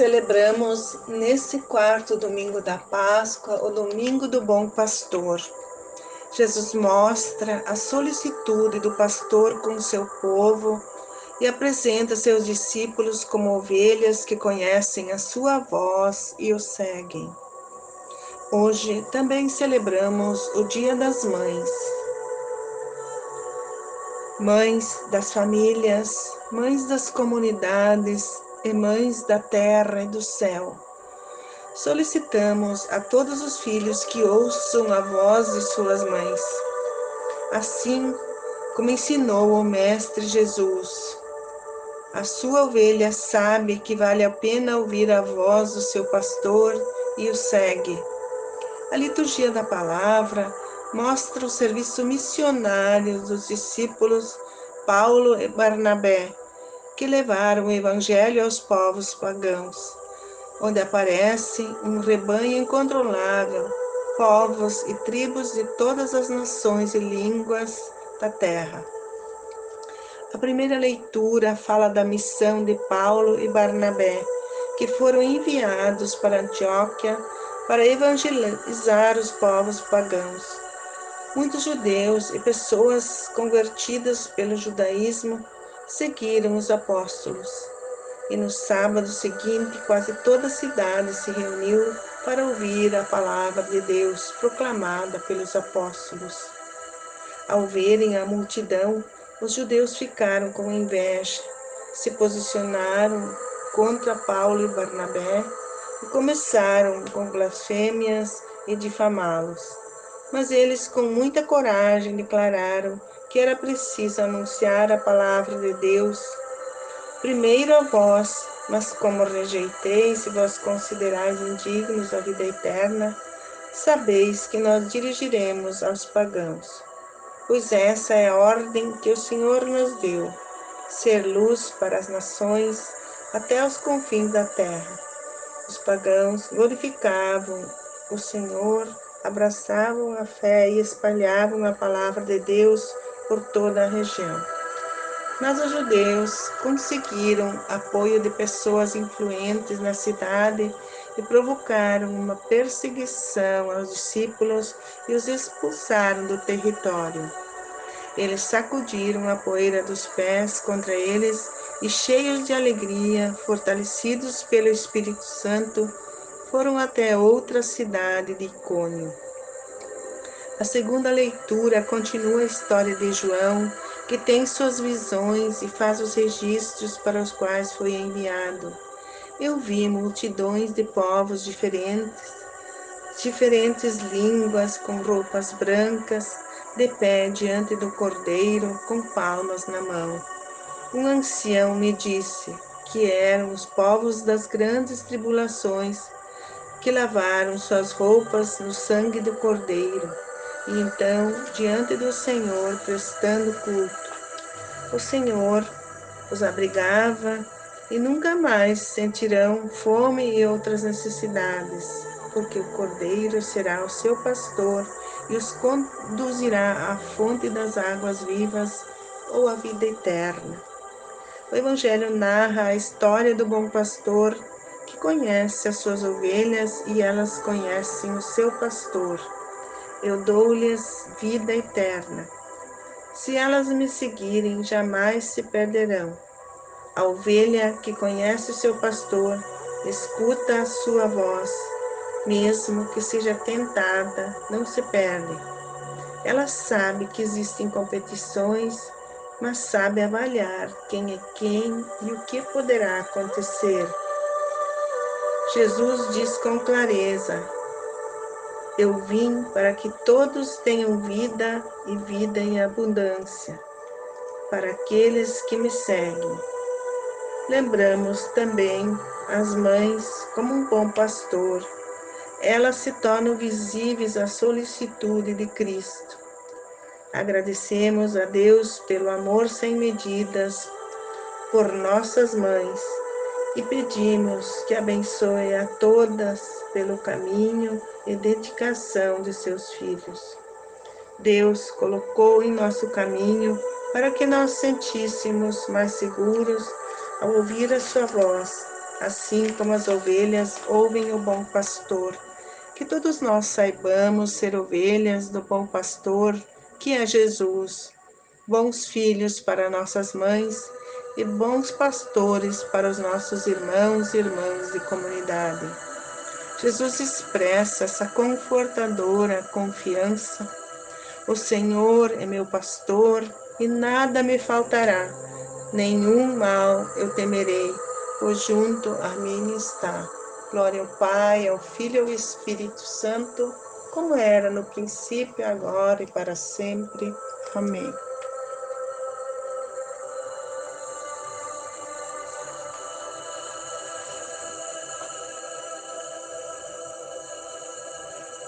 Celebramos nesse quarto domingo da Páscoa o domingo do Bom Pastor. Jesus mostra a solicitude do pastor com seu povo e apresenta seus discípulos como ovelhas que conhecem a sua voz e o seguem. Hoje também celebramos o Dia das Mães. Mães das famílias, mães das comunidades e mães da terra e do céu. Solicitamos a todos os filhos que ouçam a voz de suas mães, assim como ensinou o Mestre Jesus. A sua ovelha sabe que vale a pena ouvir a voz do seu pastor e o segue. A liturgia da palavra mostra o serviço missionário dos discípulos Paulo e Barnabé, que levaram o evangelho aos povos pagãos, onde aparece um rebanho incontrolável, povos e tribos de todas as nações e línguas da terra. A primeira leitura fala da missão de Paulo e Barnabé, que foram enviados para Antioquia para evangelizar os povos pagãos. Muitos judeus e pessoas convertidas pelo judaísmo seguiram os apóstolos. E no sábado seguinte, quase toda a cidade se reuniu para ouvir a palavra de Deus proclamada pelos apóstolos. Ao verem a multidão, os judeus ficaram com inveja, se posicionaram contra Paulo e Barnabé e começaram com blasfêmias e difamá-los. Mas eles, com muita coragem, declararam que era preciso anunciar a palavra de Deus primeiro a vós, mas como rejeiteis e vós considerais indignos da vida eterna, sabeis que nós dirigiremos aos pagãos. Pois essa é a ordem que o Senhor nos deu, ser luz para as nações até os confins da terra os pagãos glorificavam o Senhor, abraçavam a fé e espalhavam a palavra de Deus por toda a região. Mas os judeus conseguiram apoio de pessoas influentes na cidade e provocaram uma perseguição aos discípulos e os expulsaram do território. Eles sacudiram a poeira dos pés contra eles e cheios de alegria, fortalecidos pelo Espírito Santo, foram até outra cidade de Icônio. A segunda leitura continua a história de João, que tem suas visões e faz os registros para os quais foi enviado. Eu vi multidões de povos diferentes, diferentes línguas, com roupas brancas, de pé diante do cordeiro, com palmas na mão. Um ancião me disse que eram os povos das grandes tribulações que lavaram suas roupas no sangue do Cordeiro, e então, diante do Senhor, prestando culto. O Senhor os abrigava e nunca mais sentirão fome e outras necessidades, porque o Cordeiro será o seu pastor e os conduzirá à fonte das águas vivas ou à vida eterna. O Evangelho narra a história do bom pastor que conhece as suas ovelhas e elas conhecem o seu pastor. Eu dou-lhes vida eterna. Se elas me seguirem, jamais se perderão. A ovelha que conhece o seu pastor escuta a sua voz, mesmo que seja tentada, não se perde. Ela sabe que existem competições mas sabe avaliar quem é quem e o que poderá acontecer. Jesus diz com clareza: Eu vim para que todos tenham vida e vida em abundância, para aqueles que me seguem. Lembramos também as mães como um bom pastor. Elas se tornam visíveis à solicitude de Cristo Agradecemos a Deus pelo amor sem medidas por nossas mães e pedimos que abençoe a todas pelo caminho e dedicação de seus filhos. Deus colocou em nosso caminho para que nós sentíssemos mais seguros ao ouvir a sua voz assim como as ovelhas ouvem o bom pastor. Que todos nós saibamos ser ovelhas do bom pastor, que é Jesus, bons filhos para nossas mães e bons pastores para os nossos irmãos e irmãs de comunidade. Jesus expressa essa confortadora confiança. O Senhor é meu pastor e nada me faltará, nenhum mal eu temerei, pois junto a mim está. Glória ao Pai, ao Filho e ao Espírito Santo, como era no princípio, agora e para sempre. Amém.